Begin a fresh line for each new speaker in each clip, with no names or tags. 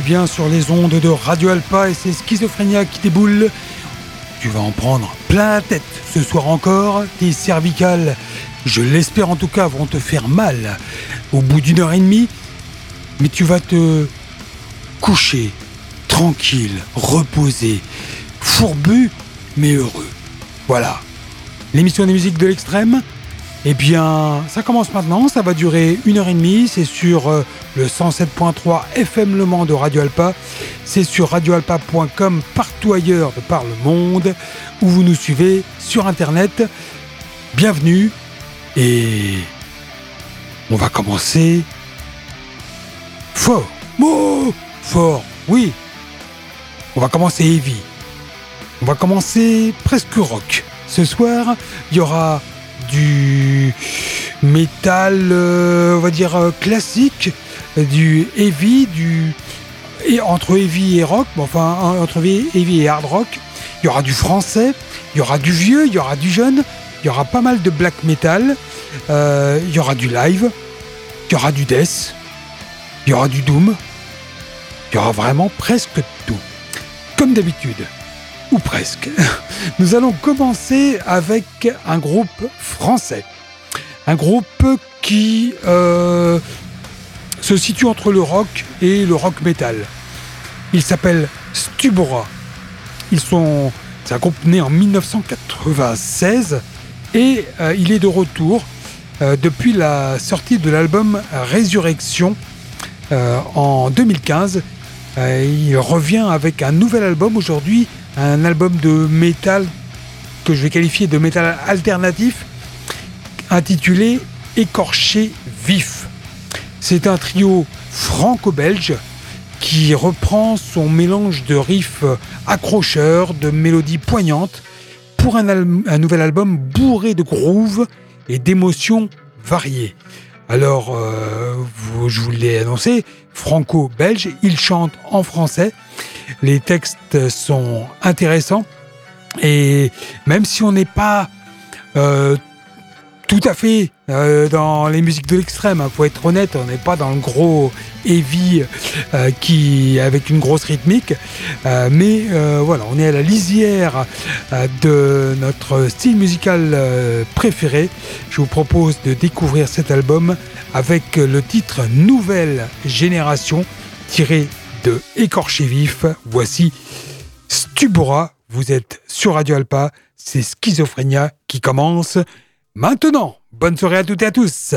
Bien sur les ondes de Radio Alpa et c'est Schizophrénia qui déboule. Tu vas en prendre plein la tête ce soir encore. Tes cervicales, je l'espère en tout cas, vont te faire mal au bout d'une heure et demie. Mais tu vas te coucher tranquille, reposé, fourbu, mais heureux. Voilà. L'émission des musiques de l'extrême, eh bien, ça commence maintenant, ça va durer une heure et demie, c'est sur euh, le 107.3 FM Le Mans de Radio Alpa, c'est sur radioalpa.com partout ailleurs de par le monde, où vous nous suivez sur Internet. Bienvenue et on va commencer fort. Fort, oui. On va commencer heavy. On va commencer presque rock. Ce soir, il y aura du métal, euh, on va dire euh, classique, du heavy, du entre heavy et rock, enfin entre heavy et hard rock. Il y aura du français, il y aura du vieux, il y aura du jeune, il y aura pas mal de black metal, euh, il y aura du live, il y aura du death, il y aura du doom, il y aura vraiment presque tout. Comme d'habitude ou presque. Nous allons commencer avec un groupe français. Un groupe qui euh, se situe entre le rock et le rock metal. Il s'appelle Stubora. C'est un groupe né en 1996 et euh, il est de retour euh, depuis la sortie de l'album Résurrection en 2015. il revient avec un nouvel album aujourd'hui un album de métal que je vais qualifier de métal alternatif intitulé Écorché vif. C'est un trio franco-belge qui reprend son mélange de riffs accrocheurs, de mélodies poignantes pour un, nouvel album bourré de grooves et d'émotions variées. Alors, euh, je vous l'ai annoncé, franco-belge, il chante en français les textes sont intéressants. Et même si on n'est pas euh, tout à fait euh, dans les musiques de l'extrême, hein, faut être honnête, on n'est pas dans le gros heavy euh, qui avec une grosse rythmique, mais voilà, on est à la lisière de notre style musical préféré. Je vous propose de découvrir cet album avec le titre Nouvelle Génération tiré Écorché Vif. Voici Stubora. Vous êtes sur Radio Alpa. C'est Schizophrénia qui commence maintenant. Bonne soirée à toutes et à tous.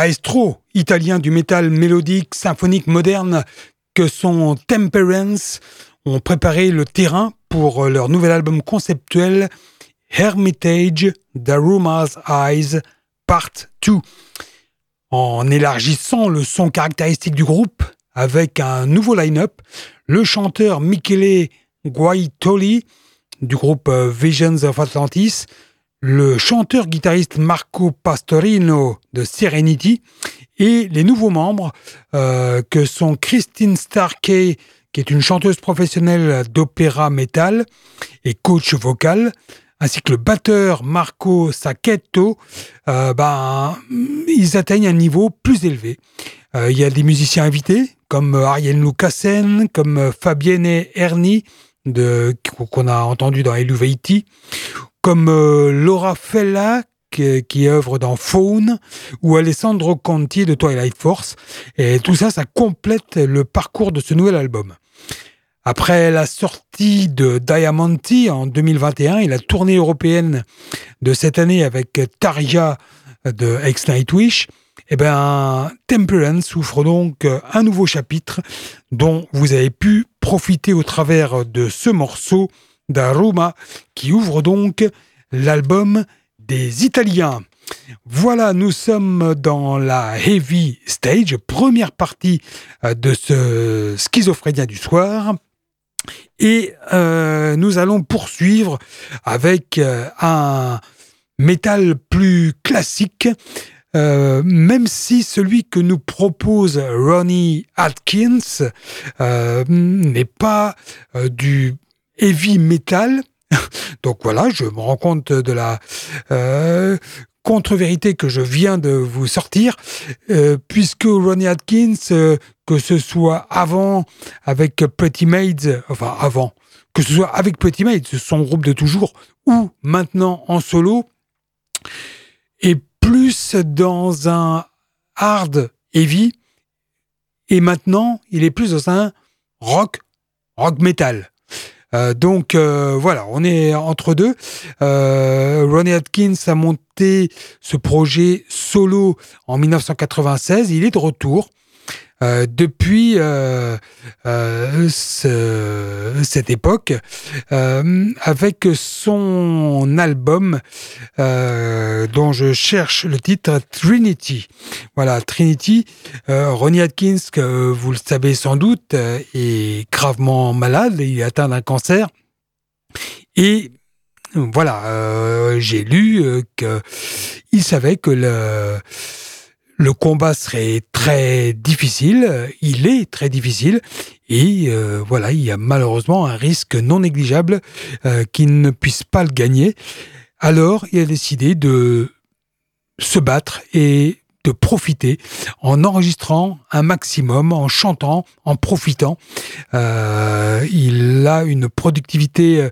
Les maestros italiens du métal mélodique symphonique moderne que sont Temperance ont préparé le terrain pour leur nouvel album conceptuel Hermitage Daruma's Eyes Part 2. En élargissant le son caractéristique du groupe avec un nouveau line-up, le chanteur Michele Guaitoli du groupe Visions of Atlantis le chanteur-guitariste Marco Pastorino de Serenity et les nouveaux membres euh, que sont Christine Starkey, qui est une chanteuse professionnelle d'opéra metal et coach vocal, ainsi que le batteur Marco Sacchetto, euh, ben, ils atteignent un niveau plus élevé. Euh, il y a des musiciens invités, comme Ariel Lucassen, comme Fabienne Erni, qu'on a entendu dans Eluveiti, comme euh, Laura Fella qui, œuvre dans Faune ou Alessandro Conti de Twilight Force. Et tout ça, ça complète le parcours de ce nouvel album. Après la sortie de Diamanti en 2021 et la tournée européenne de cette année avec Tarja de Ex Nightwish, eh ben, Temperance souffre donc un nouveau chapitre dont vous avez pu profiter au travers de ce morceau d'Aroma qui ouvre donc l'album des Italiens. Voilà, nous sommes dans la heavy stage, première partie euh, de ce schizophrénia du soir. Et euh, nous allons poursuivre avec euh, un métal plus classique, même si celui que nous propose Ronnie Atkins n'est pas du heavy metal. Donc voilà, je me rends compte de la euh, contre-vérité que je viens de vous sortir, euh, puisque Ronnie Atkins, euh, que ce soit avant avec Pretty Maids, enfin avant, que ce soit avec Pretty Maids, son groupe de toujours, ou maintenant en solo, est plus dans un hard heavy, et maintenant il est plus dans un rock, rock metal. Euh, donc euh, voilà, on est entre deux. Euh, Ronnie Atkins a monté ce projet solo en 1996. Il est de retour. Euh, depuis euh, euh, cette époque, avec son album dont je cherche le titre Trinity. Voilà, Trinity. Ronnie Atkins, que vous le savez sans doute, est gravement malade. Il est atteint d'un cancer. Et voilà, j'ai lu qu'il savait que le le combat serait très difficile, il est très difficile, et euh, voilà, il y a malheureusement un risque non négligeable euh, qu'il ne puisse pas le gagner. Alors, il a décidé de se battre et de profiter en enregistrant un maximum, en chantant, en profitant. Euh, il a une productivité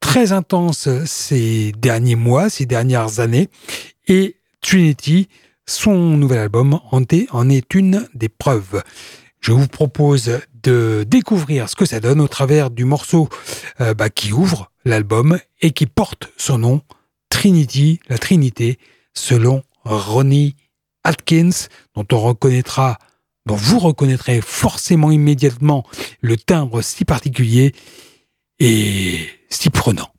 très intense ces derniers mois, ces dernières années, et Trinity son nouvel album en est une des preuves. Je vous propose de découvrir ce que ça donne au travers du morceau euh, bah, qui ouvre l'album et qui porte son nom, Trinity, la Trinité, selon Ronnie Atkins, dont on reconnaîtra, dont vous reconnaîtrez forcément immédiatement le timbre si particulier et si prenant.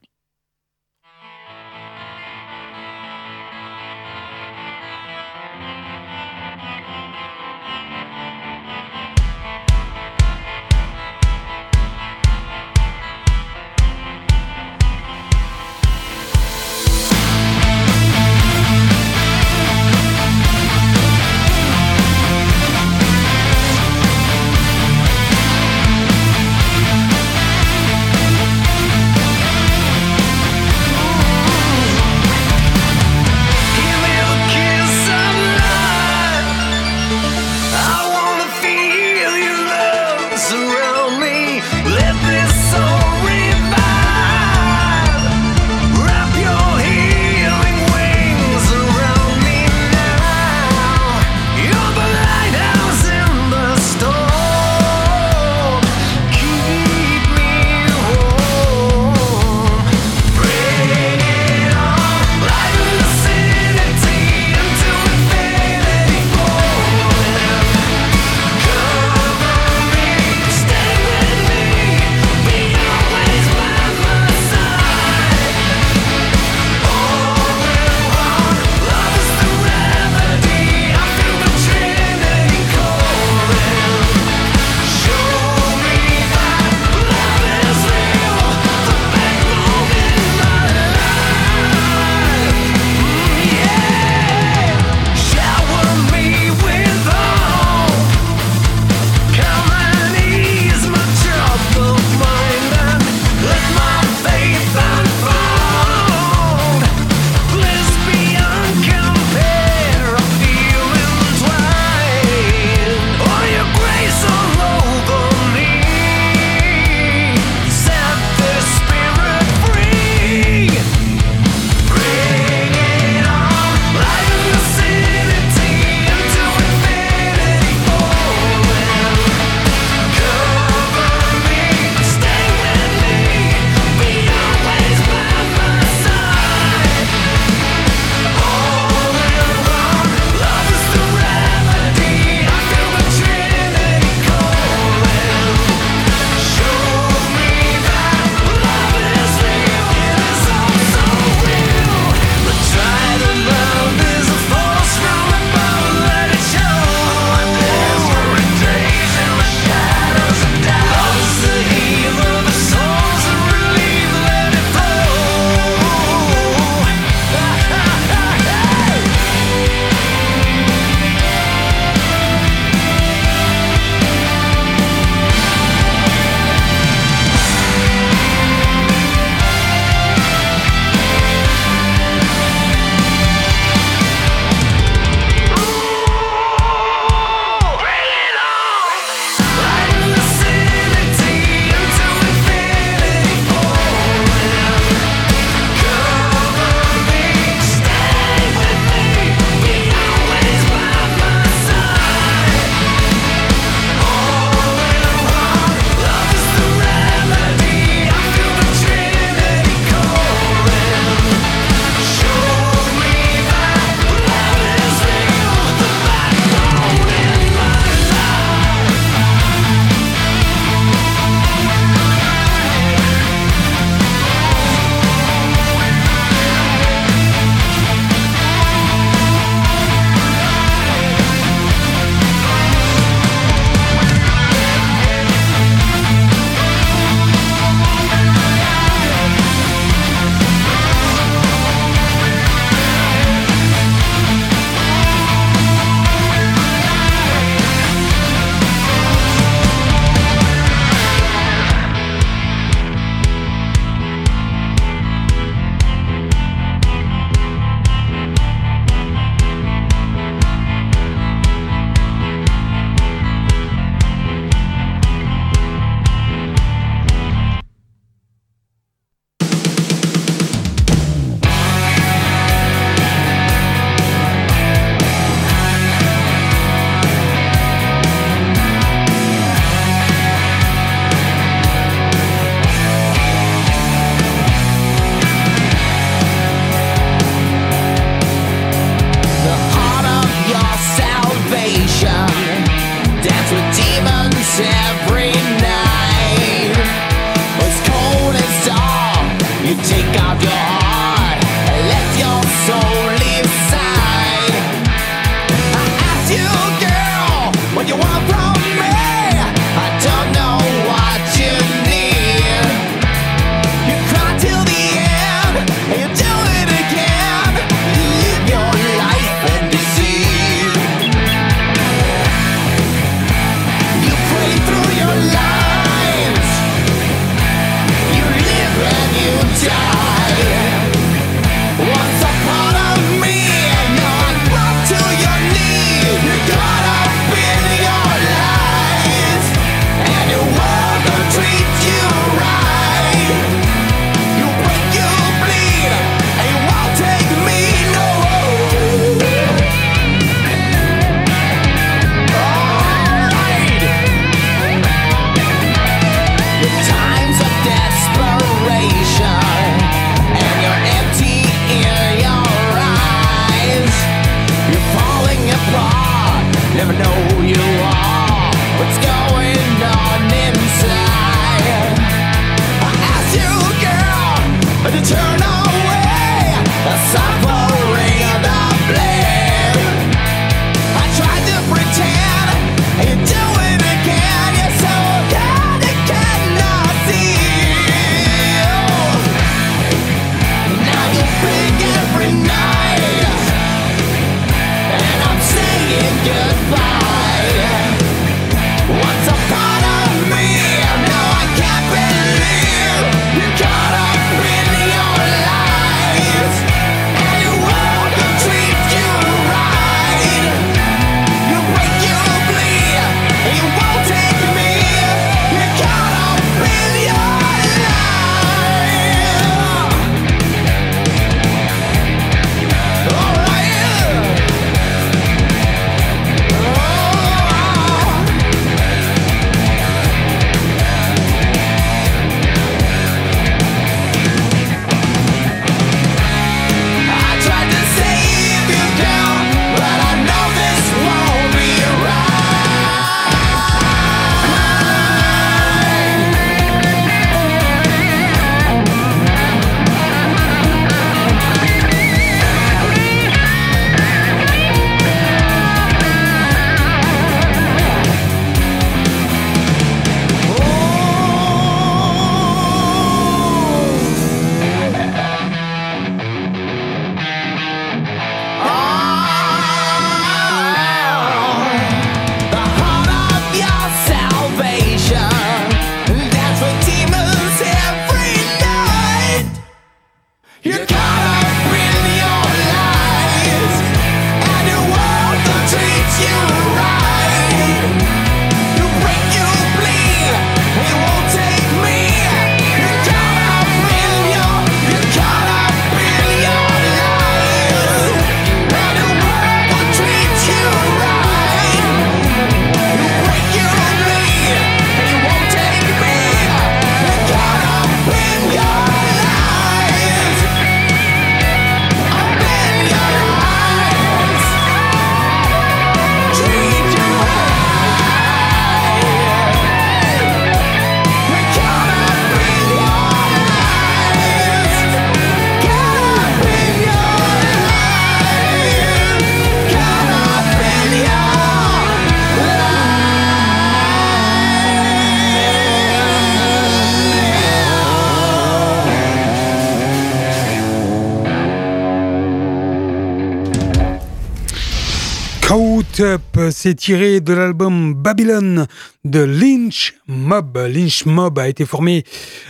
C'est tiré de l'album Babylon de Lynch Mob. Lynch Mob a été formé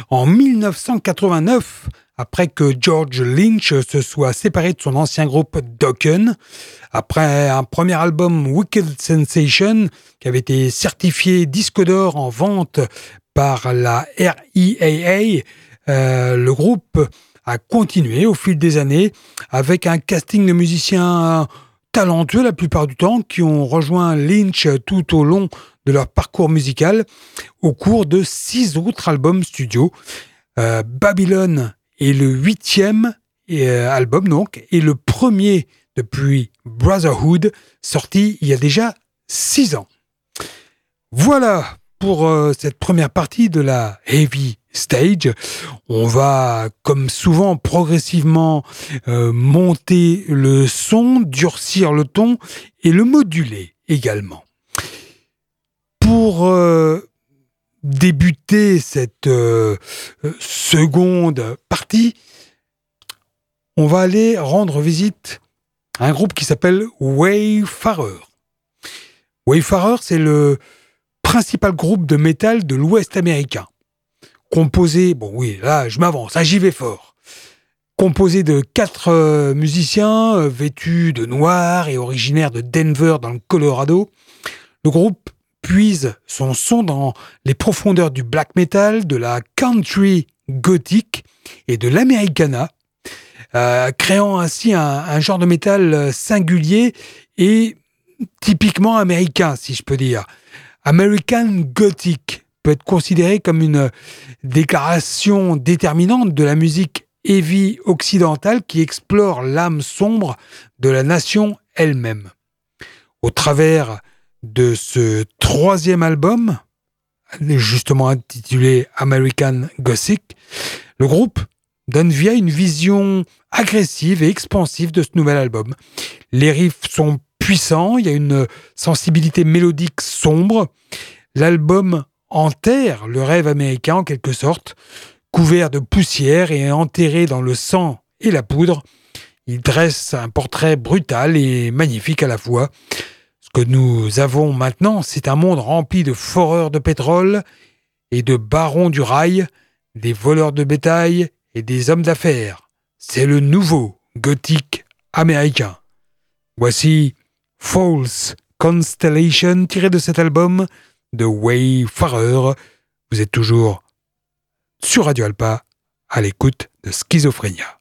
en 1989 après que George Lynch se soit séparé de son ancien groupe Dokken. Après un premier album Wicked Sensation qui avait été certifié disque d'or en vente par la RIAA, euh, le groupe a continué au fil des années avec un casting de musiciens talentueux la plupart du temps, qui ont rejoint Lynch tout au long de leur parcours musical au cours de six autres albums studio. Euh, Babylon est le huitième euh, album donc, et le premier depuis Brotherhood, sorti il y a déjà six ans. Voilà pour euh, cette première partie de la Heavy stage. On va, comme souvent, progressivement euh, monter le son, durcir le ton et le moduler également. Pour euh, débuter cette euh, seconde partie, on va aller rendre visite à un groupe qui s'appelle Wayfarer. Wayfarer, c'est le principal groupe de métal de l'Ouest américain composé, bon oui, là je m'avance, j'y vais fort, composé de quatre euh, musiciens euh, vêtus de noir et originaires de Denver dans le Colorado. Le groupe puise son son dans les profondeurs du black metal, de la country gothique et de l'americana, euh, créant ainsi un, genre de métal singulier et typiquement américain, si je peux dire. American Gothic, peut être considéré comme une déclaration déterminante de la musique heavy occidentale qui explore l'âme sombre de la nation elle-même. Au travers de ce troisième album, justement intitulé American Gothic, le groupe donne vie à une vision agressive et expansive de ce nouvel album. Les riffs sont puissants, il y a une sensibilité mélodique sombre. L'album enterre le rêve américain en quelque sorte, couvert de poussière et enterré dans le sang et la poudre. Il dresse un portrait brutal et magnifique à la fois. Ce que nous avons maintenant, c'est un monde rempli de foreurs de pétrole et de barons du rail, des voleurs de bétail et des hommes d'affaires. C'est le nouveau gothique américain. Voici False Constellation tiré de cet album de Wayfarer. Vous êtes toujours sur Radio Alpa à l'écoute de Schizophrénia.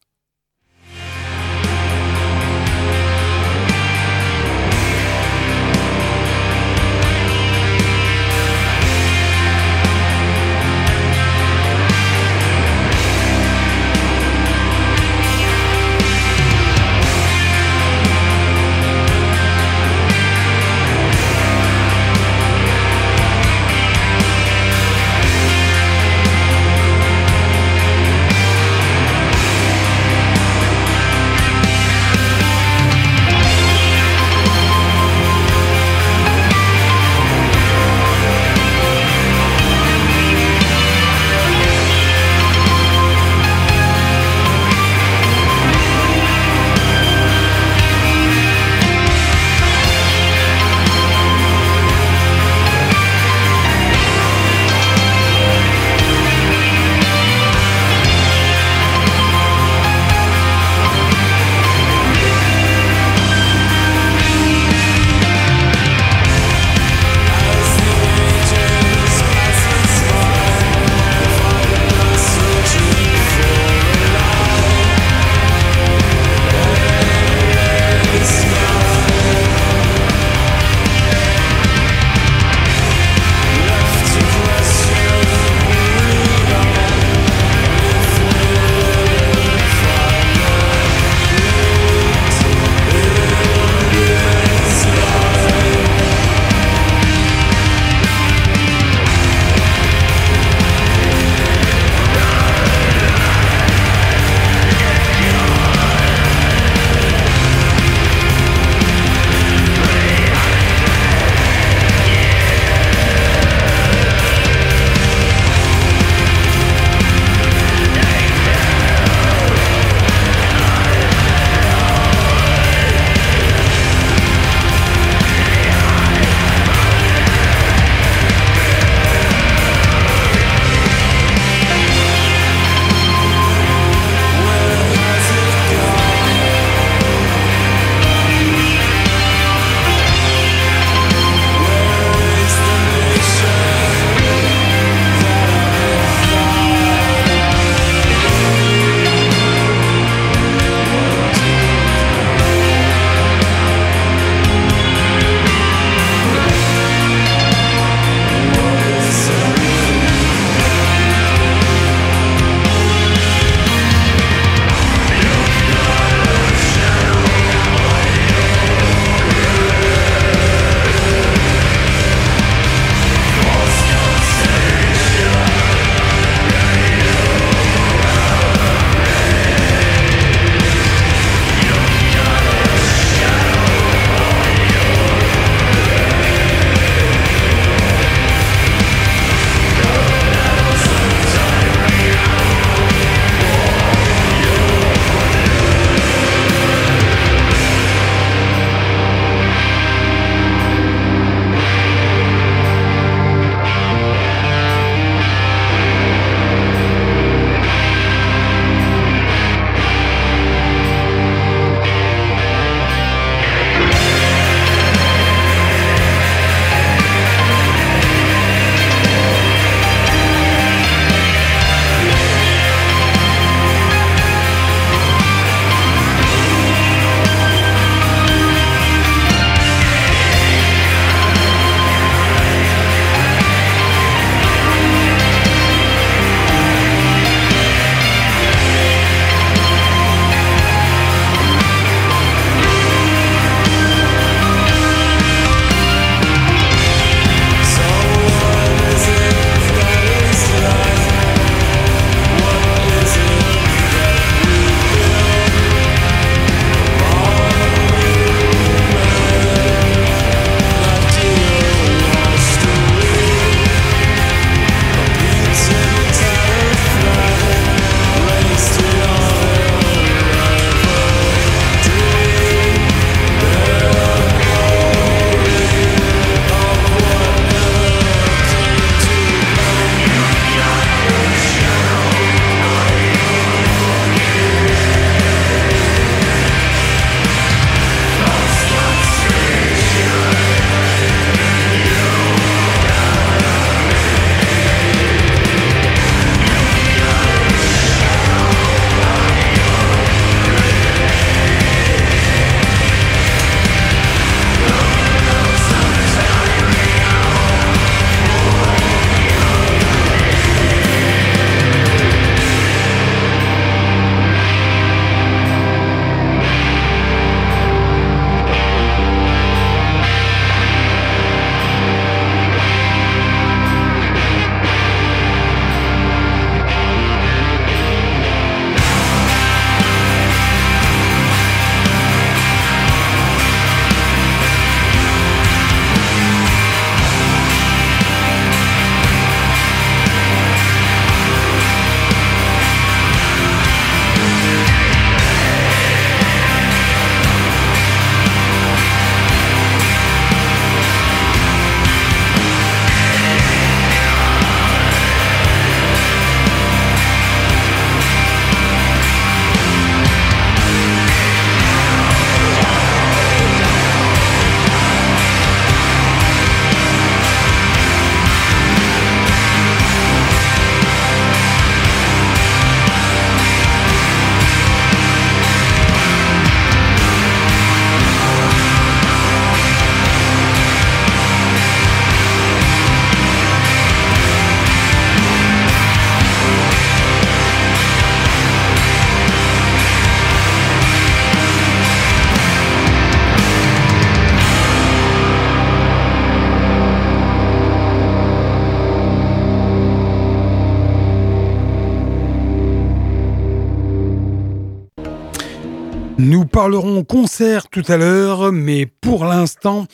Parlerons concert tout à l'heure, mais pour l'instant,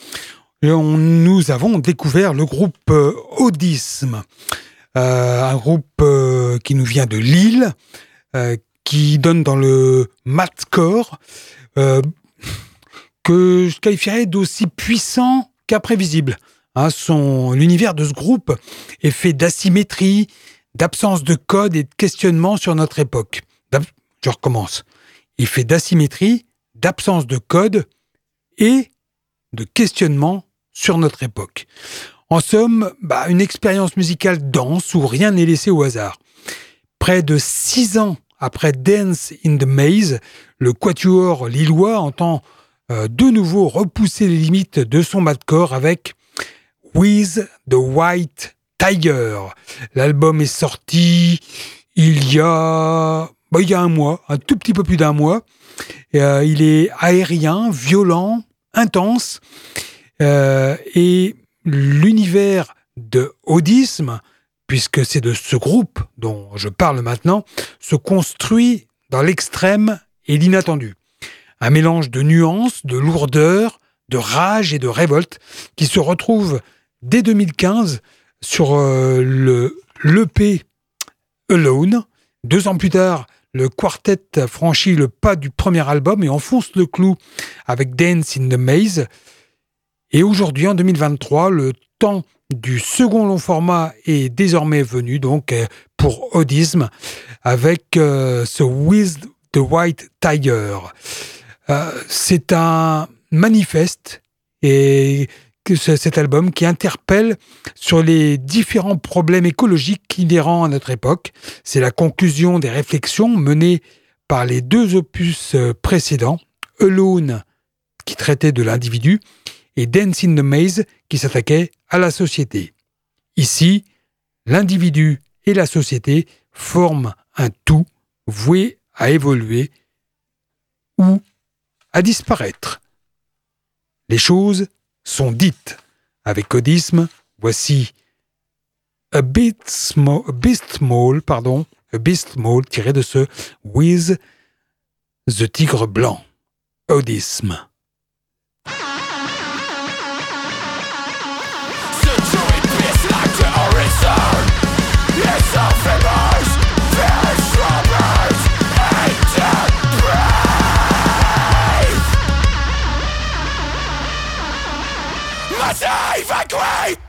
nous avons découvert le groupe euh, Audisme, euh, un groupe euh, qui nous vient de Lille, qui donne dans le matcore, que je qualifierais d'aussi puissant qu'imprévisible. Hein, l'univers de ce groupe est fait d'asymétrie, d'absence de code et de questionnement sur notre époque. Je recommence. Il fait d'asymétrie, d'absence de code et de questionnement sur notre époque. En somme, bah, une expérience musicale dense où rien n'est laissé au hasard. Près de six ans après Dance in the Maze, le quatuor lillois entend euh, de nouveau repousser les limites de son corps avec With the White Tiger. L'album est sorti il y a bah, il y a un mois, un tout petit peu plus d'un mois. Euh, il est aérien, violent, intense. Euh, et l'univers de Audisme, puisque c'est de ce groupe dont je parle maintenant, se construit dans l'extrême et l'inattendu. Un mélange de nuances, de lourdeur, de rage et de révolte qui se retrouve dès 2015 sur euh, le l'EP Alone. Deux ans plus tard, le quartet franchit le pas du premier album et enfonce le clou avec Dance in the Maze. Et aujourd'hui, en 2023, le temps du second long format est désormais venu, donc euh, pour Audisme, avec euh, ce With the White Tiger. Euh, c'est un manifeste et cet album qui interpelle sur les différents problèmes écologiques inhérents à notre époque. C'est la conclusion des réflexions menées par les deux opus euh, précédents, Alone qui traitait de l'individu et Dance in the Maze qui s'attaquait à la société. Ici, l'individu et la société forment un tout voué à évoluer ou à disparaître. Les choses sont dites. Avec codisme, voici A Beast Small, pardon, A Beast Small tiré de ce With the Tigre Blanc. Audisme. evacuate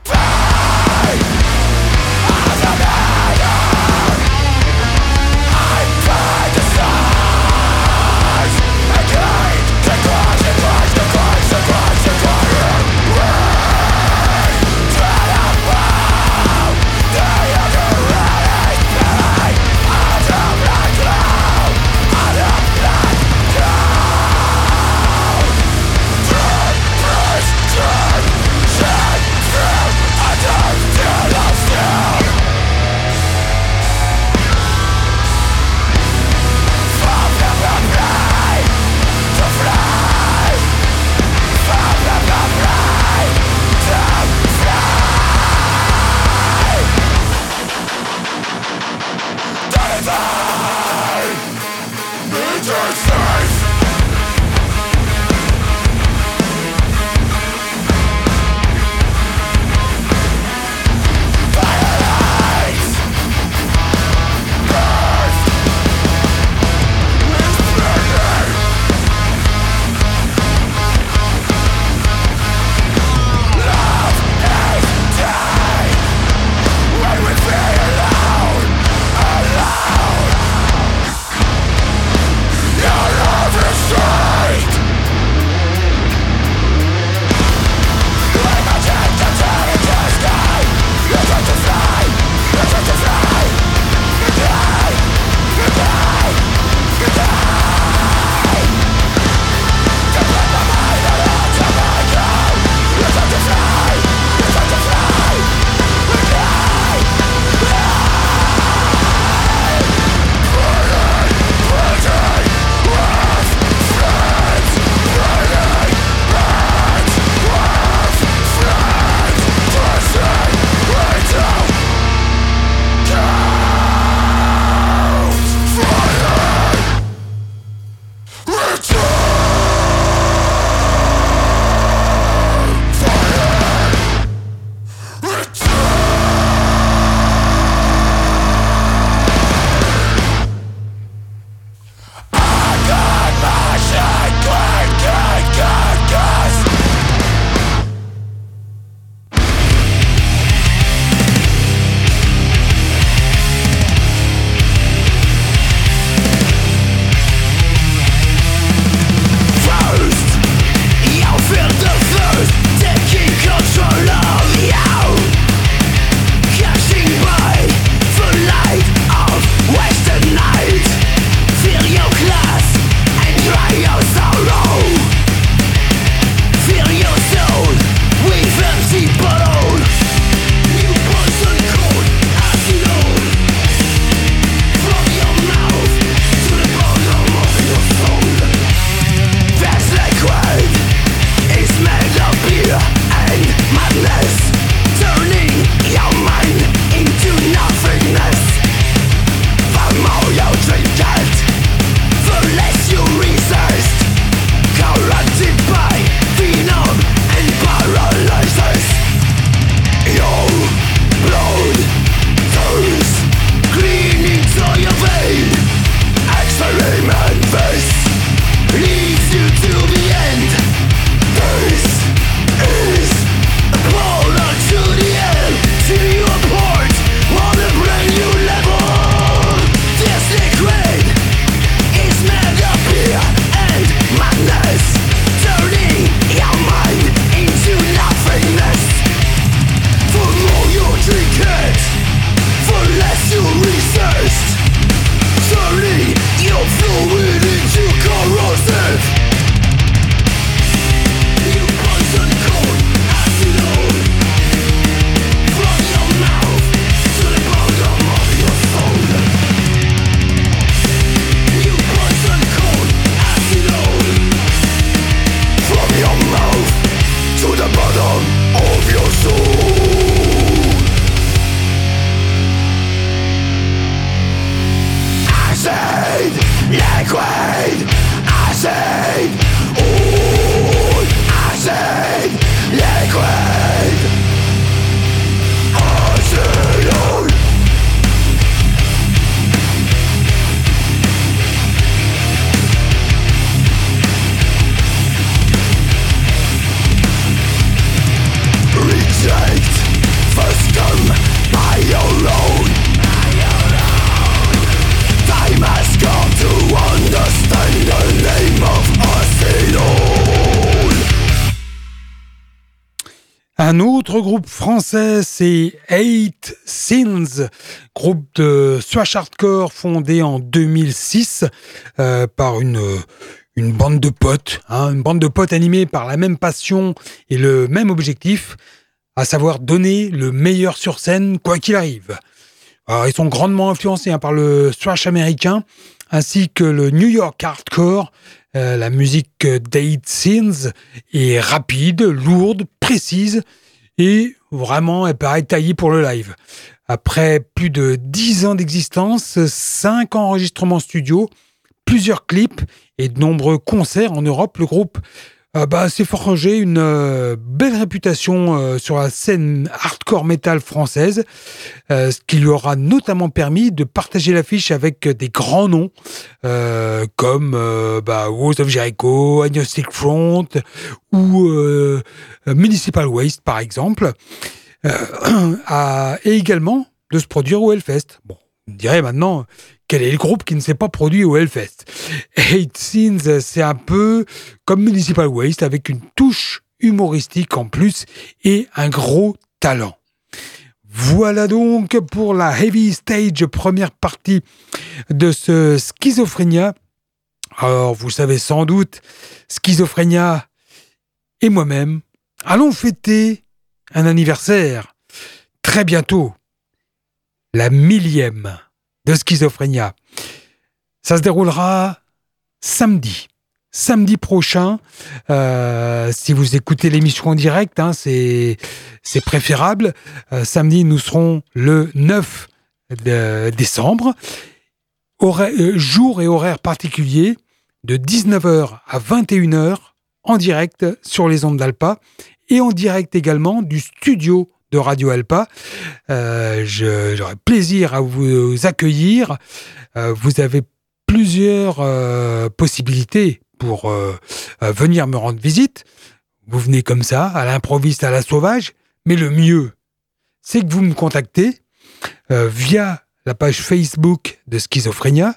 c'est Eight Sins, groupe de thrash hardcore fondé en 2006 euh, par une, une bande de potes, hein, une bande de potes animée par la même passion et le même objectif, à savoir donner le meilleur sur scène quoi qu'il arrive. ils sont grandement influencés hein, par le thrash américain ainsi que le New York hardcore. Euh, la musique d'Eight Sins est rapide, lourde, précise et vraiment elle paraît taillée pour le live. Après plus de 10 ans d'existence, 5 enregistrements studio, plusieurs clips et de nombreux concerts en Europe, le groupe euh, bah, s'est forgé une euh, belle réputation euh, sur la scène hardcore metal française, ce qui lui aura notamment permis de partager l'affiche avec des grands noms comme bah, of Jericho, Agnostic Front ou Municipal Waste par exemple, et également de se produire au Hellfest. Bon, on dirait maintenant, quel est le groupe qui ne s'est pas produit au Hellfest? Eight Sins, c'est un peu comme Municipal Waste avec une touche humoristique en plus et un gros talent. Voilà donc pour la Heavy Stage première partie de ce Schizophrénia. Alors, vous savez sans doute, Schizophrénia et moi-même allons fêter un anniversaire très bientôt, la millième de Schizophrénia. Ça se déroulera samedi. Samedi prochain, euh, si vous écoutez l'émission en direct, hein, c'est préférable. Euh, samedi, nous serons le 9 décembre. Euh, jour et horaire particulier de 19h à 21h en direct sur les ondes d'Alpa et en direct également du studio de Radio Alpa. Euh, J'aurai plaisir à vous accueillir. Euh, vous avez plusieurs euh, possibilités pour euh, venir me rendre visite. Vous venez comme ça, à l'improviste, à la sauvage. Mais le mieux, c'est que vous me contactez via la page Facebook de Schizophrénia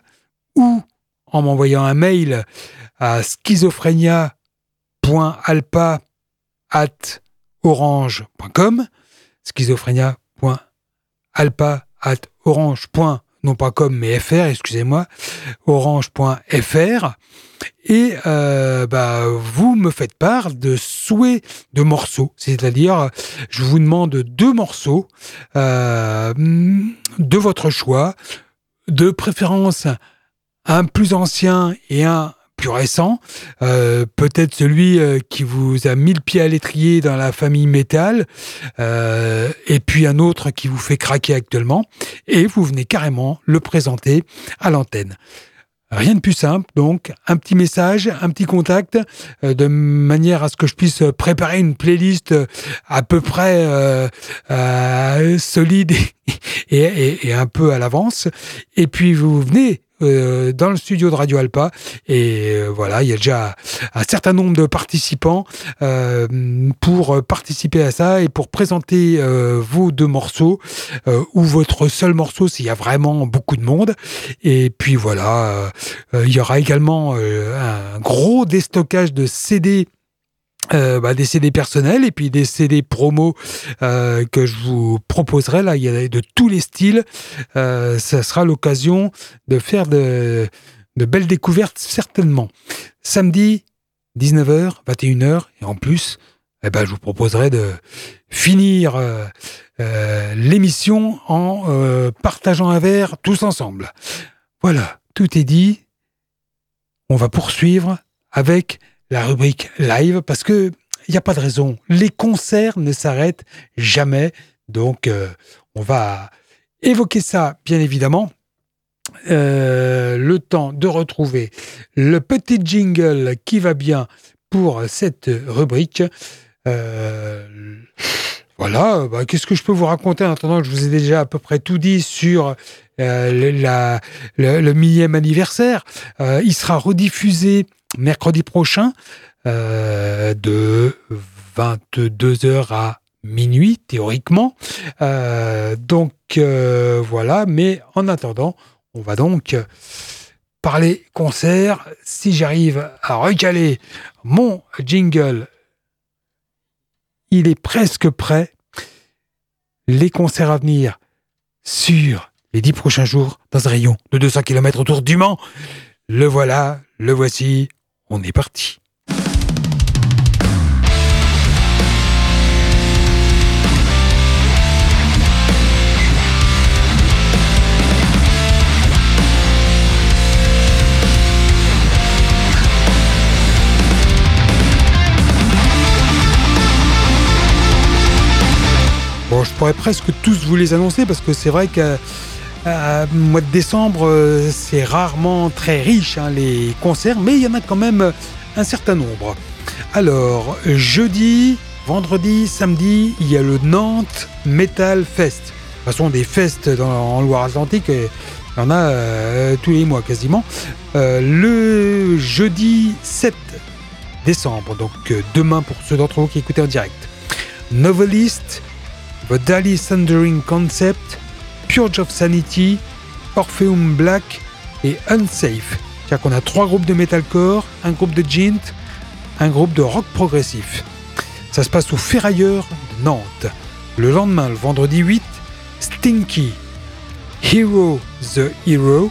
ou en m'envoyant un mail à schizophrénia.alpa.orange.com schizophrénia.alpa at orange. non pas comme mais fr, excusez-moi, orange.fr. Et euh, bah, vous me faites part de souhaits de morceaux, c'est-à-dire je vous demande deux morceaux euh, de votre choix, de préférence un plus ancien et un plus récent, euh, peut-être celui euh, qui vous a mis le pied à l'étrier dans la famille métal, euh, et puis un autre qui vous fait craquer actuellement, et vous venez carrément le présenter à l'antenne. Rien de plus simple, donc un petit message, un petit contact, de manière à ce que je puisse préparer une playlist à peu près solide et, et, un peu à l'avance. Et puis vous venez euh, dans le studio de Radio Alpa. Et euh, voilà, il y a déjà un certain nombre de participants euh, pour participer à ça et pour présenter vos deux morceaux ou votre seul morceau s'il y a vraiment beaucoup de monde. Et puis voilà, il y aura également un gros déstockage de CD euh, bah, des CD personnels et puis des CD promo euh, que je vous proposerai. Là, il y a de tous les styles. Euh, ça sera l'occasion de faire de, belles découvertes, certainement. Samedi, 19h, 21h, et en plus, eh ben, je vous proposerai de finir euh, euh, l'émission en partageant un verre tous ensemble. Voilà, tout est dit. On va poursuivre avec la rubrique live parce que il n'y a pas de raison. Les concerts ne s'arrêtent jamais. Donc, euh, on va évoquer ça, bien évidemment. Euh, le temps de retrouver le petit jingle qui va bien pour cette rubrique. Euh, voilà, bah, qu'est-ce que je peux vous raconter en attendant que je vous ai déjà à peu près tout dit sur le, le, millième anniversaire? il sera rediffusé mercredi prochain euh, de 22h à minuit théoriquement. Euh, donc euh, voilà, mais en attendant, on va donc parler concert. Si j'arrive à recaler mon jingle il est presque prêt. Les concerts à venir sur les dix prochains jours dans un rayon de 200 km autour du Mans. Le voilà, le voici, on est parti. Bon, je pourrais presque tous vous les annoncer parce que c'est vrai que euh, mois de décembre, euh, c'est rarement très riche hein, les concerts, mais il y en a quand même un certain nombre. Alors, jeudi, vendredi, samedi, il y a le Nantes Metal Fest. De toute façon, des fests en Loire-Atlantique, il y en a euh, tous les mois quasiment. le jeudi 7 décembre, donc demain pour ceux d'entre vous qui écoutez en direct. Novelist, The Dali Thundering Concept, Purge of Sanity, Orpheum Black et Unsafe. C'est-à-dire qu'on a trois groupes de metalcore, un groupe de Jint, un groupe de rock progressif. Ça se passe au Ferrailleur de Nantes. Le lendemain, le vendredi 8, Stinky, Hero the Hero,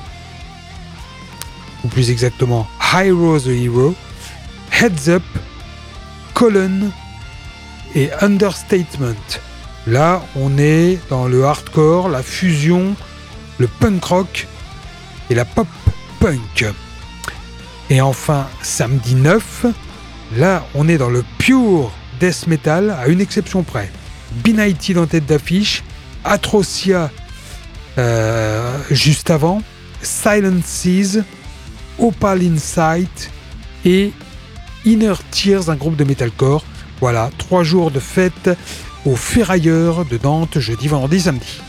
ou plus exactement Hero the Hero, Heads Up, Colon et Understatement. Là, on est dans le hardcore, la fusion, le punk rock et la pop punk. Et enfin, samedi 9, là, on est dans le pure death metal, à une exception près. Benighted en tête d'affiche, Atrocia euh, juste avant, Silent Seas, Opal Insight et Inner Tears, un groupe de metalcore. Voilà, trois jours de fête au Ferrailleur de Nantes jeudi, vendredi, samedi.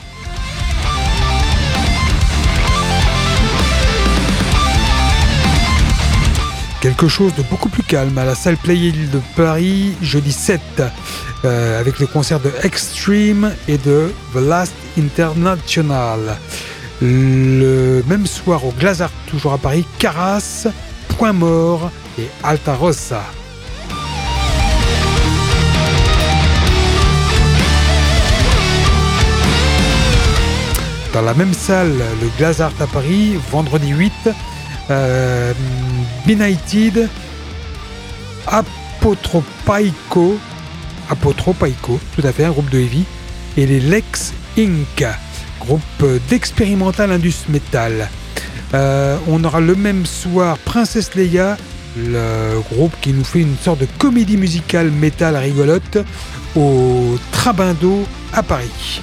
Quelque chose de beaucoup plus calme à la salle Playel de Paris jeudi 7 euh, avec le concert de Extreme et de The Last International. Le même soir au Glazart, toujours à Paris, Caras, Point Mort et Alta Rossa. Dans la même salle, le Glazart à Paris, vendredi 8, euh, Benighted, Apotropaico, Apotropaico, tout à fait, un groupe de heavy, et les Lex Inc., groupe d'expérimental indus metal. Euh, on aura le même soir Princesse Leia, le groupe qui nous fait une sorte de comédie musicale métal rigolote au Trabindo à Paris.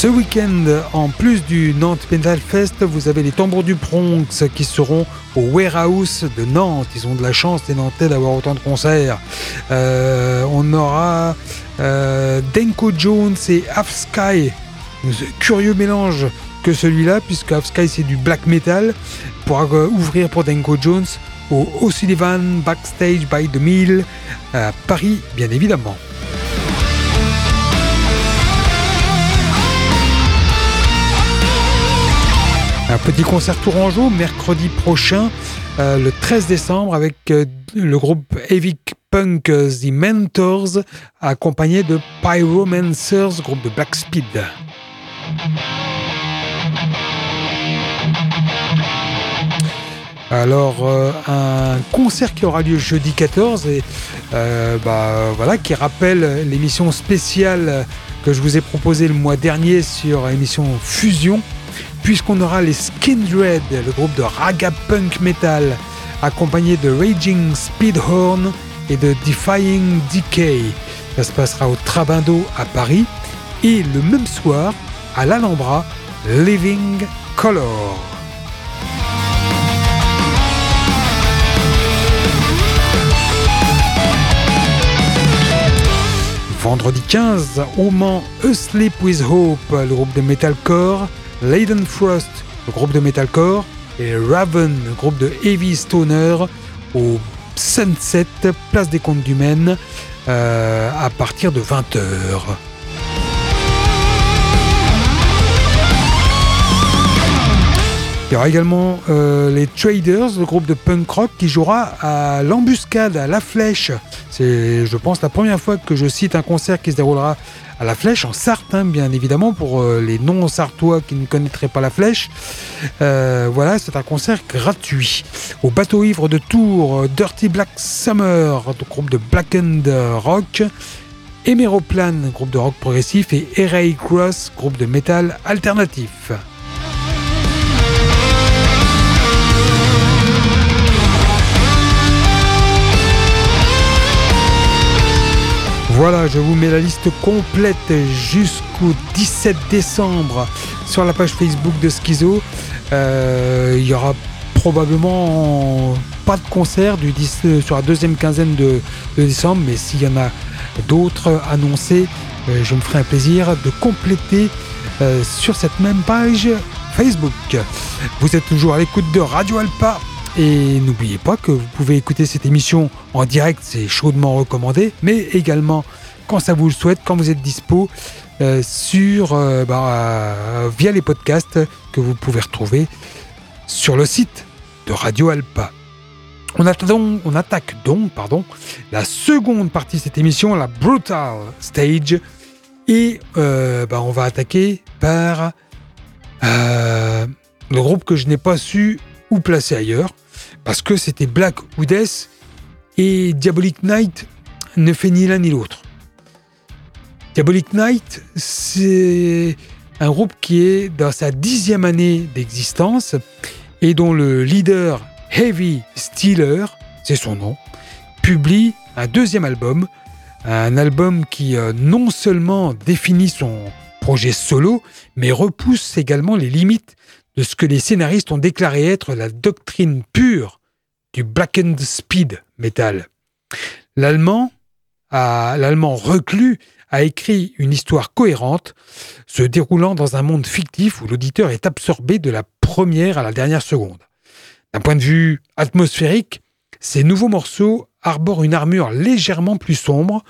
Ce week-end, en plus du Nantes Metal Fest, vous avez les Tambours du Bronx qui seront au Warehouse de Nantes. Ils ont de la chance, les Nantais, d'avoir autant de concerts. Euh, on aura euh, Denko Jones et Half Sky. Curieux mélange que celui-là, puisque Half Sky c'est du black metal, pour ouvrir pour Denko Jones au O'Sullivan Backstage by the Mill à Paris, bien évidemment. Petit concert tourangeau mercredi prochain, euh, le 13 décembre, avec euh, le groupe Heavy Punk euh, The Mentors, accompagné de Pyromancers, groupe de Black Speed. Alors, un concert qui aura lieu jeudi 14 et bah, qui rappelle l'émission spéciale que je vous ai proposée le mois dernier sur l'émission Fusion puisqu'on aura les Skindred, le groupe de raga punk metal, accompagné de Raging Speedhorn et de Defying Decay. Ça se passera au Trabindo à Paris et le même soir à l'Alhambra, Living Color. Vendredi 15, au Mans, Asleep with Hope, le groupe de metalcore, Leiden Frost, groupe de metalcore, et Raven, groupe de heavy stoner, au Sunset, place des Comptes du Maine, euh, à partir de 20h. Il y aura également euh, les Traders, le groupe de punk rock qui jouera à l'embuscade, à La Flèche. C'est, je pense, la première fois que je cite un concert qui se déroulera à La Flèche, en Sarthe, hein, bien évidemment, pour euh, les non-sartois qui ne connaîtraient pas La Flèche. Euh, voilà, c'est un concert gratuit. Au bateau ivre de Tours, Dirty Black Summer, groupe de Black and Rock. Emeroplan, groupe de rock progressif, et Eray Cross, groupe de métal alternatif. Voilà, je vous mets la liste complète jusqu'au 17 décembre sur la page Facebook de Schizo. Euh, il y aura probablement pas de concert du sur la deuxième quinzaine de, décembre, mais s'il y en a d'autres annoncés, euh, je me ferai un plaisir de compléter euh, sur cette même page Facebook. Vous êtes toujours à l'écoute de Radio Alpa et n'oubliez pas que vous pouvez écouter cette émission en direct, c'est chaudement recommandé, mais également quand ça vous le souhaite, quand vous êtes dispo, euh, sur, euh, bah, euh, via les podcasts que vous pouvez retrouver sur le site de Radio Alpa. On, attaque donc pardon, la seconde partie de cette émission, la Brutal Stage, et bah, on va attaquer par le groupe que je n'ai pas su où placer ailleurs parce que c'était Black Woodess et Diabolic Night ne fait ni l'un ni l'autre. Diabolic Night, c'est un groupe qui est dans sa dixième année d'existence et dont le leader Heavy Steeler, c'est son nom, publie un deuxième album, un album qui euh, non seulement définit son projet solo, mais repousse également les limites de ce que les scénaristes ont déclaré être la doctrine pure du blackened speed metal. L'allemand, l'allemand reclus, a écrit une histoire cohérente, se déroulant dans un monde fictif où l'auditeur est absorbé de la première à la dernière seconde. D'un point de vue atmosphérique, ces nouveaux morceaux arborent une armure légèrement plus sombre,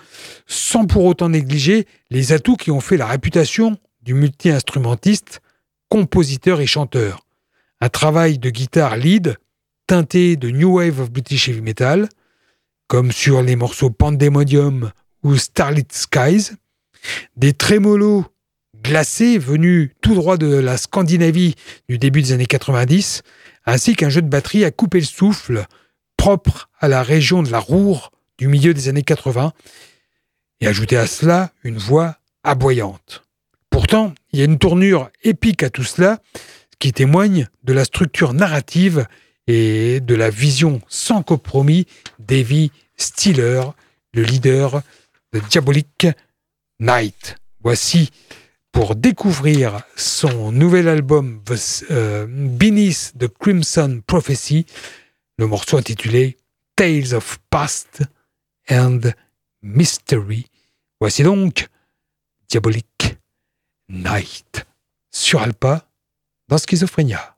sans pour autant négliger les atouts qui ont fait la réputation du multi-instrumentiste compositeur et chanteur. Un travail de guitare lead teinté de New Wave of British Heavy Metal, comme sur les morceaux Pandemonium ou Starlit Skies, des trémolos glacés venus tout droit de la Scandinavie du début des années 90, ainsi qu'un jeu de batterie à couper le souffle propre à la région de la Roure du milieu des années 80, et ajouter à cela une voix aboyante. Pourtant, il y a une tournure épique à tout cela, qui témoigne de la structure narrative et de la vision sans compromis d'Evie Stiller, le leader de Diabolic Night. Voici pour découvrir son nouvel album euh, Beneath the Crimson Prophecy, le morceau intitulé Tales of Past and Mystery. Voici donc Diabolic Night sur Alpa dans Schizophrénia.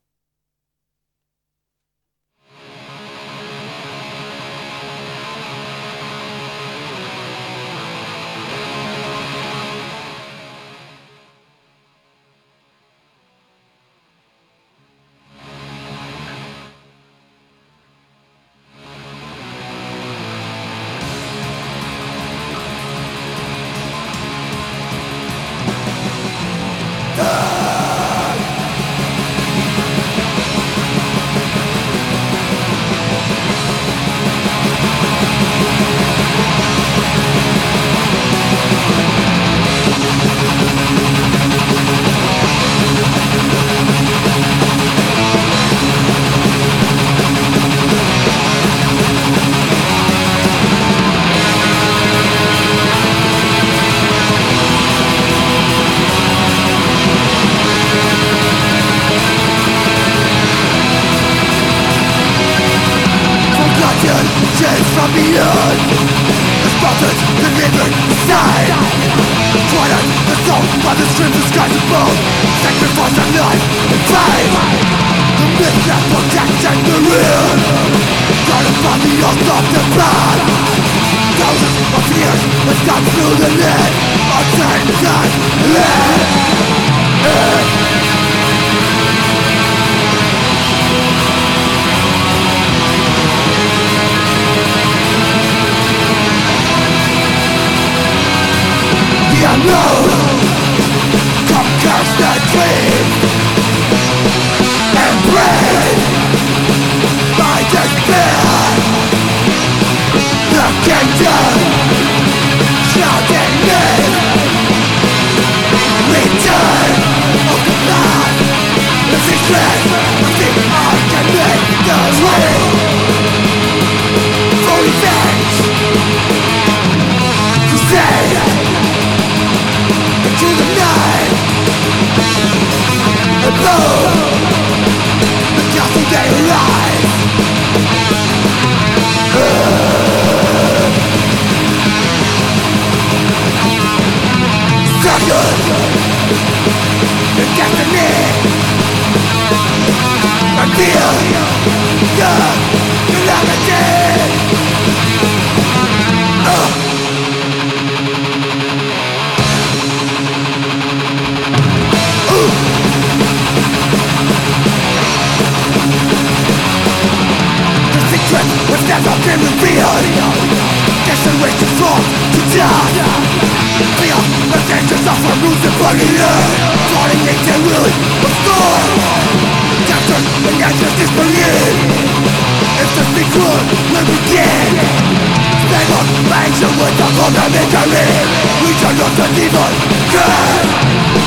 fucking love
Falling makes a willing of God the natural disbelief It's the secret will begin Stay on my with the fundamental We shall not the demon God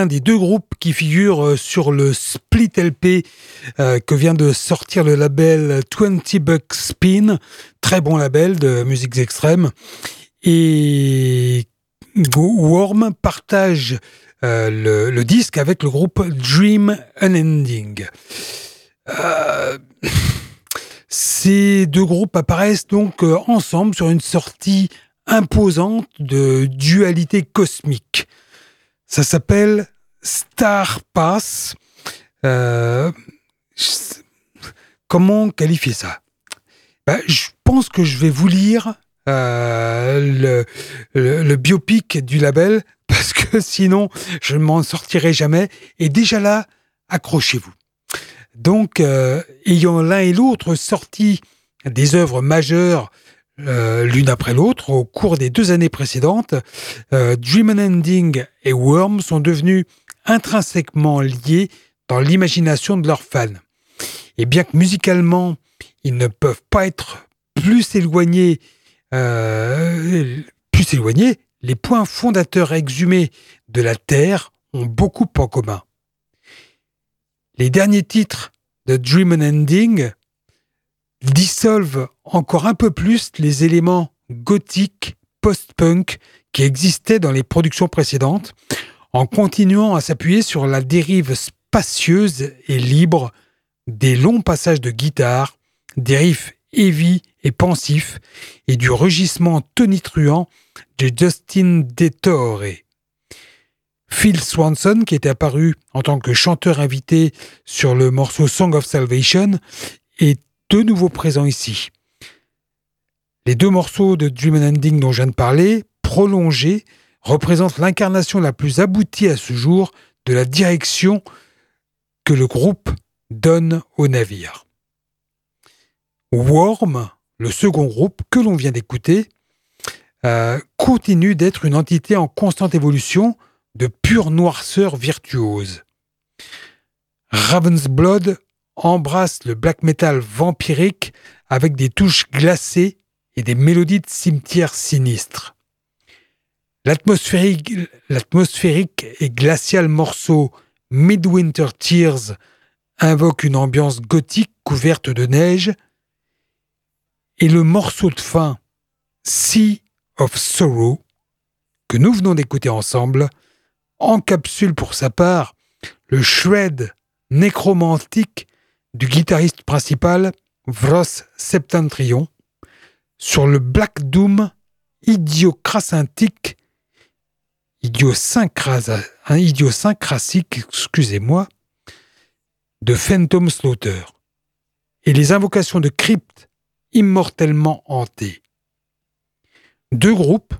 l'un des deux groupes qui figurent euh, sur le Split LP euh, que vient de sortir le label 20 Bucks Spin, très bon label de musiques extrêmes. Et Worm partage euh, le, disque avec le groupe Dream Unending. ces deux groupes apparaissent donc ensemble sur une sortie imposante de dualité cosmique. Ça s'appelle Star Pass. Euh, comment qualifier ça? Ben, Je pense que je vais vous lire euh, le, biopic du label parce que sinon je ne m'en sortirai jamais. Et déjà là, accrochez-vous. Donc, euh, ayant l'un et l'autre sorti des œuvres majeures l'une après l'autre au cours des deux années précédentes, Dream Ending et Worm sont devenus intrinsèquement liés dans l'imagination de leurs fans. Et bien que musicalement, ils ne peuvent pas être plus éloignés, euh, plus éloignés, les points fondateurs exhumés de la Terre ont beaucoup en commun. Les derniers titres de Dream Ending dissolvent encore un peu plus les éléments gothiques post-punk qui existaient dans les productions précédentes, en continuant à s'appuyer sur la dérive spacieuse et libre des longs passages de guitare, des riffs heavy et pensifs, et du rugissement tonitruant de Justin DeTore. Phil Swanson, qui était apparu en tant que chanteur invité sur le morceau Song of Salvation, est de nouveau présent ici. Les deux morceaux de Dream Ending dont je viens de parler, prolongés, représentent l'incarnation la plus aboutie à ce jour de la direction que le groupe donne au navire. Worm, le second groupe que l'on vient d'écouter, euh, continue d'être une entité en constante évolution de pure noirceur virtuose. Ravensblood embrasse le black metal vampirique avec des touches glacées et des mélodies de cimetière sinistres. L'atmosphérique, et glacial morceau Midwinter Tears invoque une ambiance gothique couverte de neige, et le morceau de fin Sea of Sorrow, que nous venons d'écouter ensemble, encapsule pour sa part le shred nécromantique du guitariste principal Vros Septentrion sur le Black Doom idiosyncrasique, excusez-moi, de Phantom Slaughter et les invocations de cryptes immortellement hantées. Deux groupes,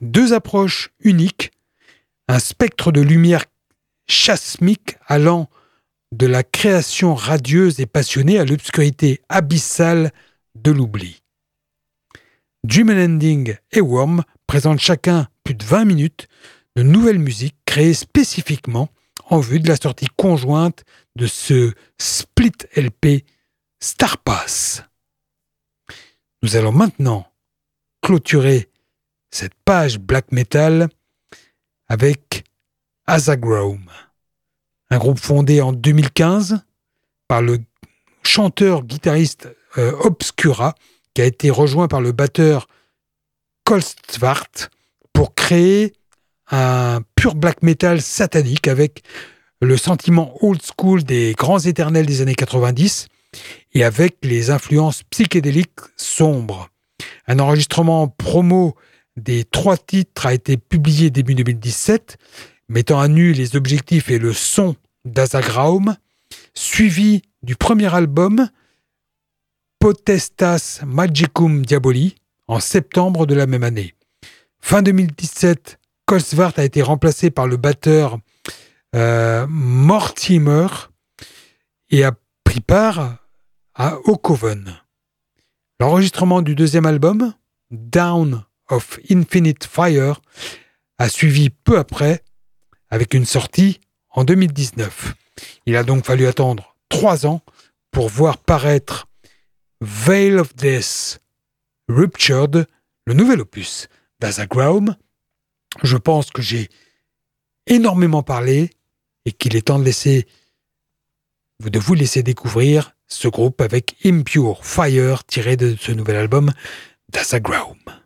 deux approches uniques, un spectre de lumière chasmique allant de la création radieuse et passionnée à l'obscurité abyssale de l'oubli. Dream Ending et Worm présentent chacun plus de 20 minutes de nouvelles musiques créées spécifiquement en vue de la sortie conjointe de ce split LP Starpass. Nous allons maintenant clôturer cette page black metal avec Azagrome un groupe fondé en 2015 par le chanteur-guitariste euh, Obscura, qui a été rejoint par le batteur Kolstvart pour créer un pur black metal satanique avec le sentiment old school des grands éternels des années 90 et avec les influences psychédéliques sombres. Un enregistrement promo des trois titres a été publié début 2017 mettant à nu les objectifs et le son d'Azagraum, suivi du premier album Potestas Magicum Diaboli en septembre de la même année. Fin 2017, Kolsvart a été remplacé par le batteur euh, Mortimer et a pris part à Okoven. L'enregistrement du deuxième album, Down of Infinite Fire, a suivi peu après avec une sortie en 2019. Il a donc fallu attendre trois ans pour voir paraître Veil of Death Ruptured, le nouvel opus d'Azagraum. Je pense que j'ai énormément parlé et qu'il est temps de laisser de vous laisser découvrir ce groupe avec Impure Fire tiré de ce nouvel album d'Asagroum.
the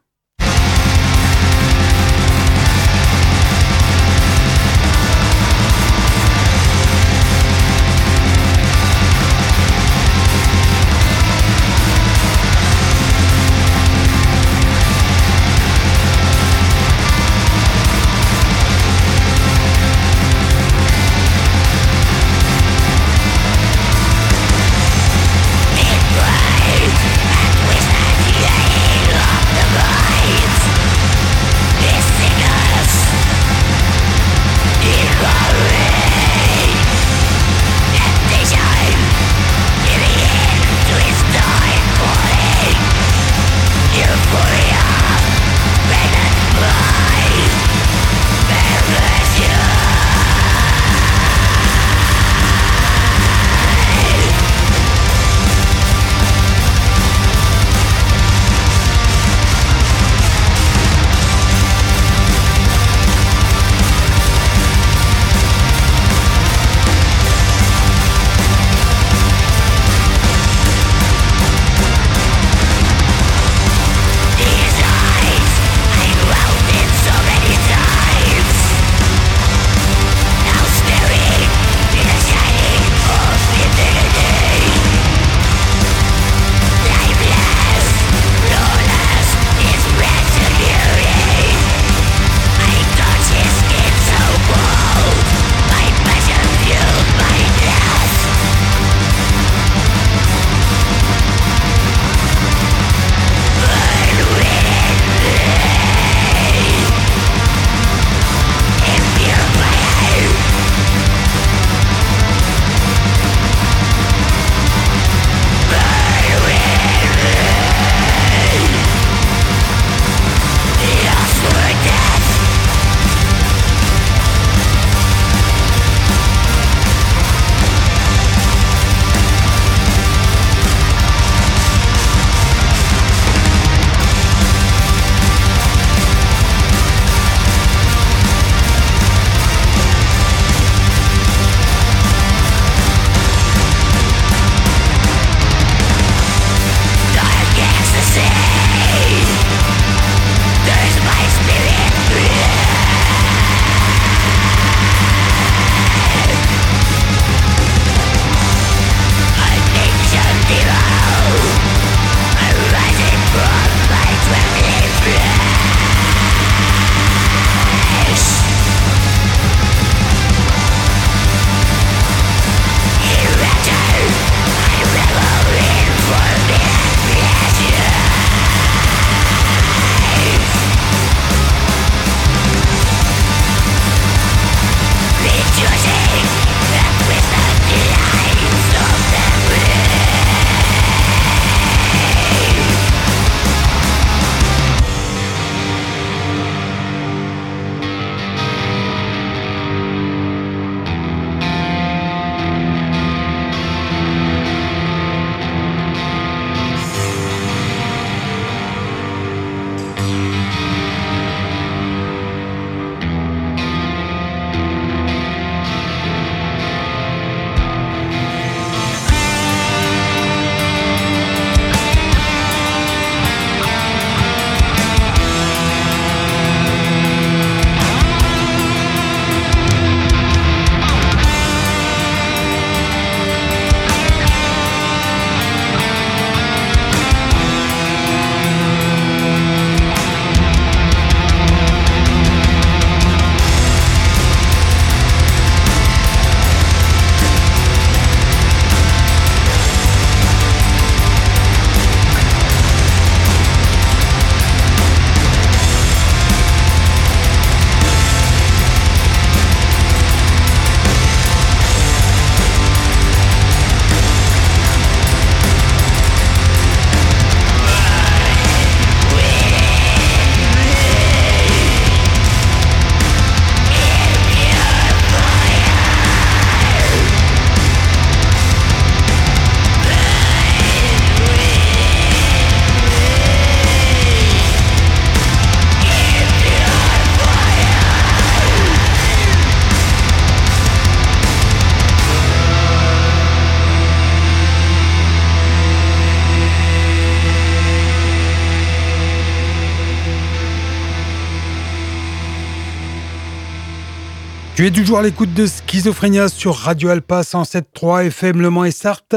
Tu es toujours à l'écoute de Schizophrénia sur Radio Alpa 107.3 FM Le Mans et Sarthe.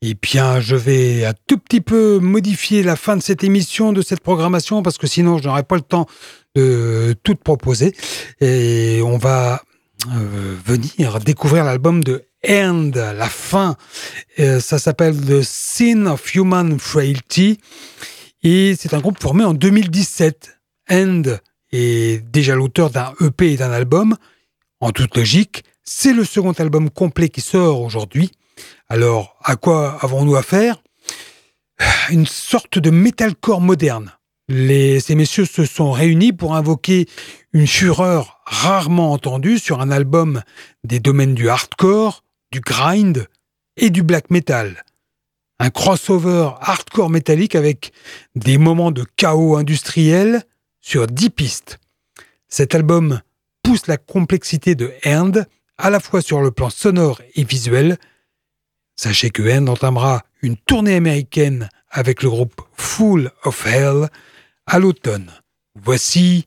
Et bien, je vais un tout petit peu modifier la fin de cette émission, de cette programmation, parce que sinon, je n'aurai pas le temps de tout proposer. Et on va euh, venir découvrir l'album de End, la fin. Euh, ça s'appelle The Sin of Human Frailty. Et c'est un groupe formé en 2017. End est déjà l'auteur d'un EP et d'un album. En toute logique, c'est le second album complet qui sort aujourd'hui. Alors, à quoi avons-nous affaire? Une sorte de metalcore moderne. Les, ces messieurs se sont réunis pour invoquer une fureur rarement entendue sur un album des domaines du hardcore, du grind et du black metal. Un crossover hardcore métallique avec des moments de chaos industriel sur dix pistes. Cet album pousse la complexité de End à la fois sur le plan sonore et visuel. Sachez que End entamera une tournée américaine avec le groupe Full of Hell à l'automne. Voici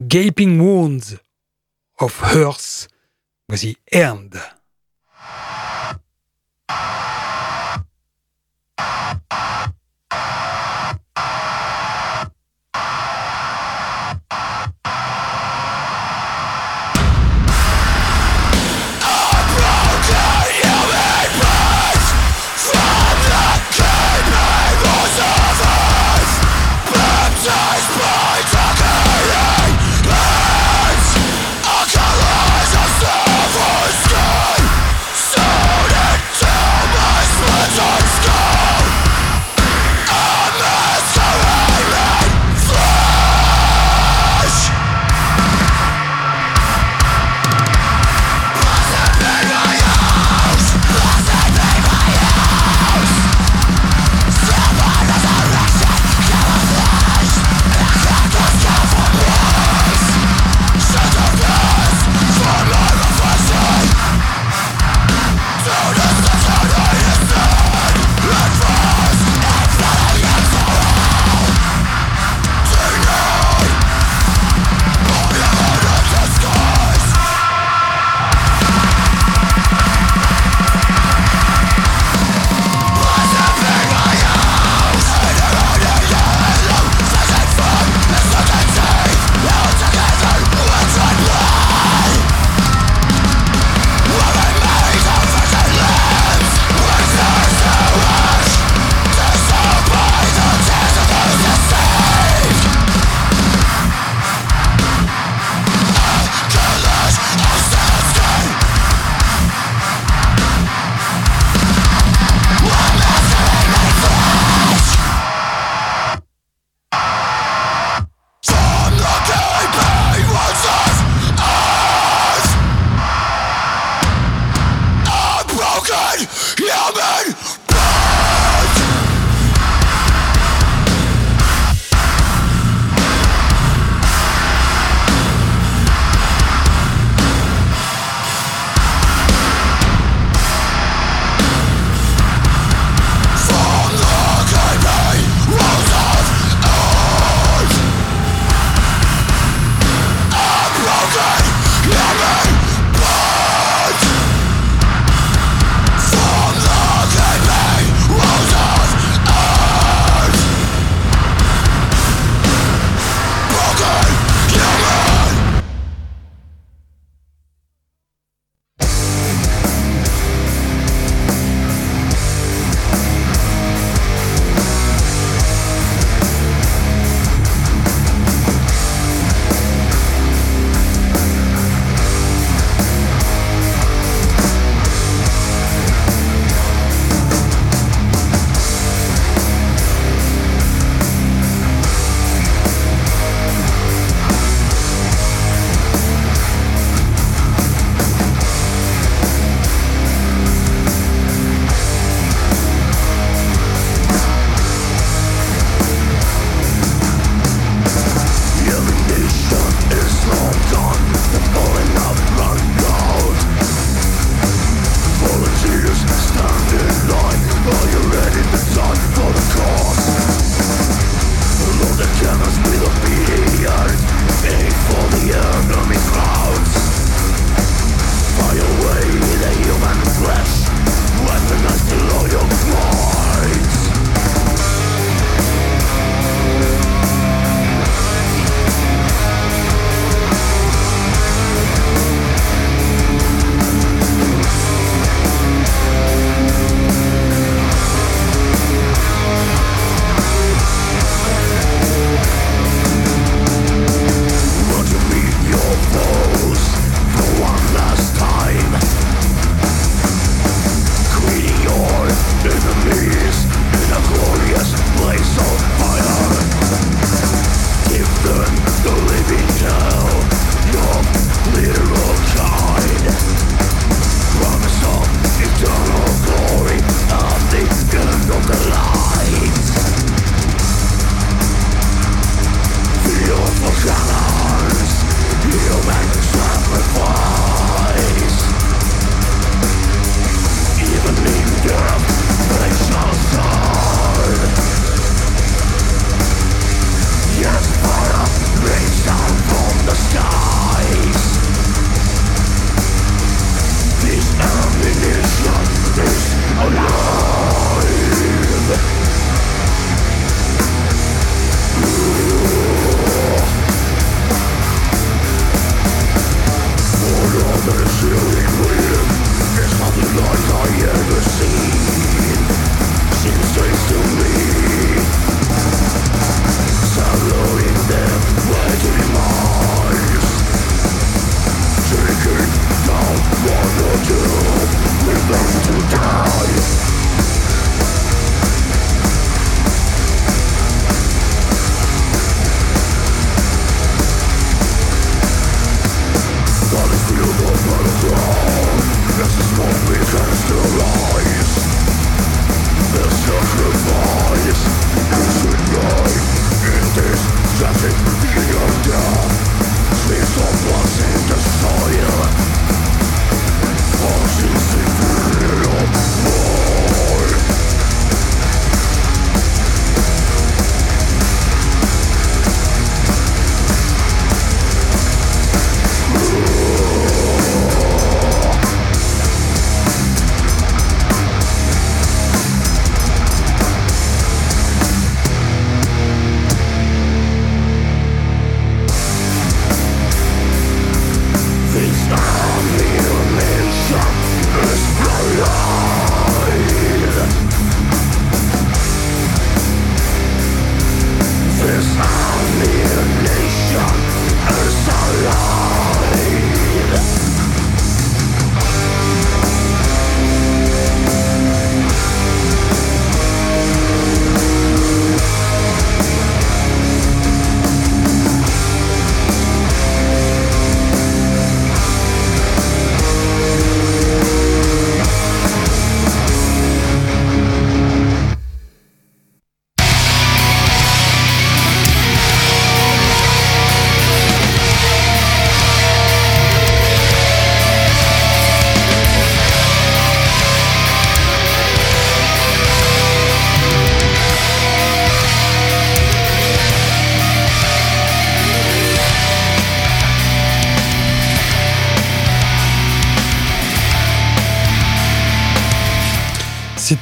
Gaping Wounds of Hearth. Voici End. Yeah!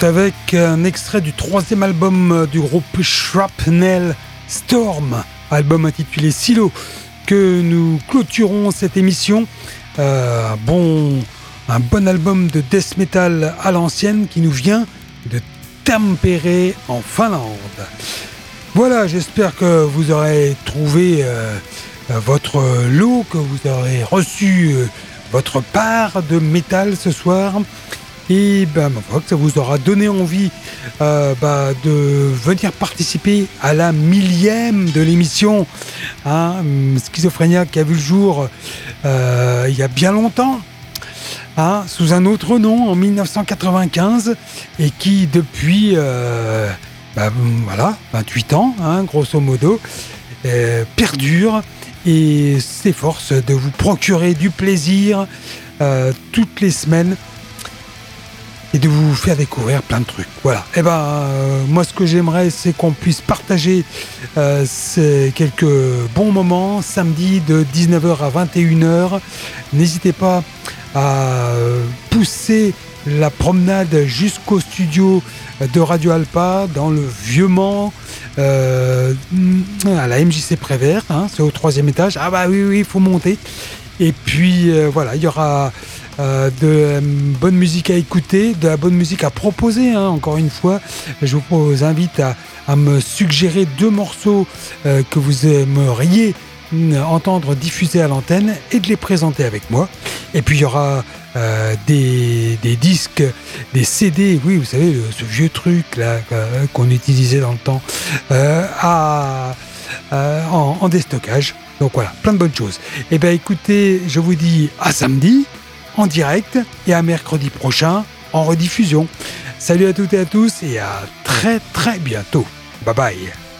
Avec un extrait du troisième album du groupe Shrapnel Storm, album intitulé Silo, que nous clôturons cette émission. Euh, bon, un bon album de death metal à l'ancienne qui nous vient de Tampere en Finlande. Voilà, j'espère que vous aurez trouvé euh, votre lot, que vous aurez reçu euh, votre part de métal ce soir. Et ben, que ça vous aura donné envie euh, bah, de venir participer à la millième de l'émission hein, Schizophrénia qui a vu le jour euh, il y a bien longtemps. Hein, sous un autre nom en 1995 et qui depuis euh, bah, voilà 28 ans hein, grosso modo perdure et s'efforce de vous procurer du plaisir toutes les semaines et de vous faire découvrir plein de trucs. Voilà. Et eh ben, euh, moi, ce que j'aimerais, c'est qu'on puisse partager euh, ces quelques bons moments samedi de 19h à 21h. N'hésitez pas à pousser la promenade jusqu'au studio de Radio Alpa dans le vieux Mans. Euh, à la MJC Prévert, hein, c'est au troisième étage. Ah bah oui, oui, il faut monter. Et puis voilà, il y aura euh, de euh, bonne musique à écouter, de la bonne musique à proposer. Hein, encore une fois, je vous invite à, me suggérer deux morceaux euh, que vous aimeriez entendre diffuser à l'antenne et de les présenter avec moi. Et puis il y aura des, disques, des CD, oui, vous savez, ce vieux truc là qu'on utilisait dans le temps, en, en, déstockage. Donc voilà, plein de bonnes choses. Et eh bien écoutez, je vous dis à samedi en direct et à mercredi prochain en rediffusion. Salut à toutes et à tous et à très très bientôt. Bye bye.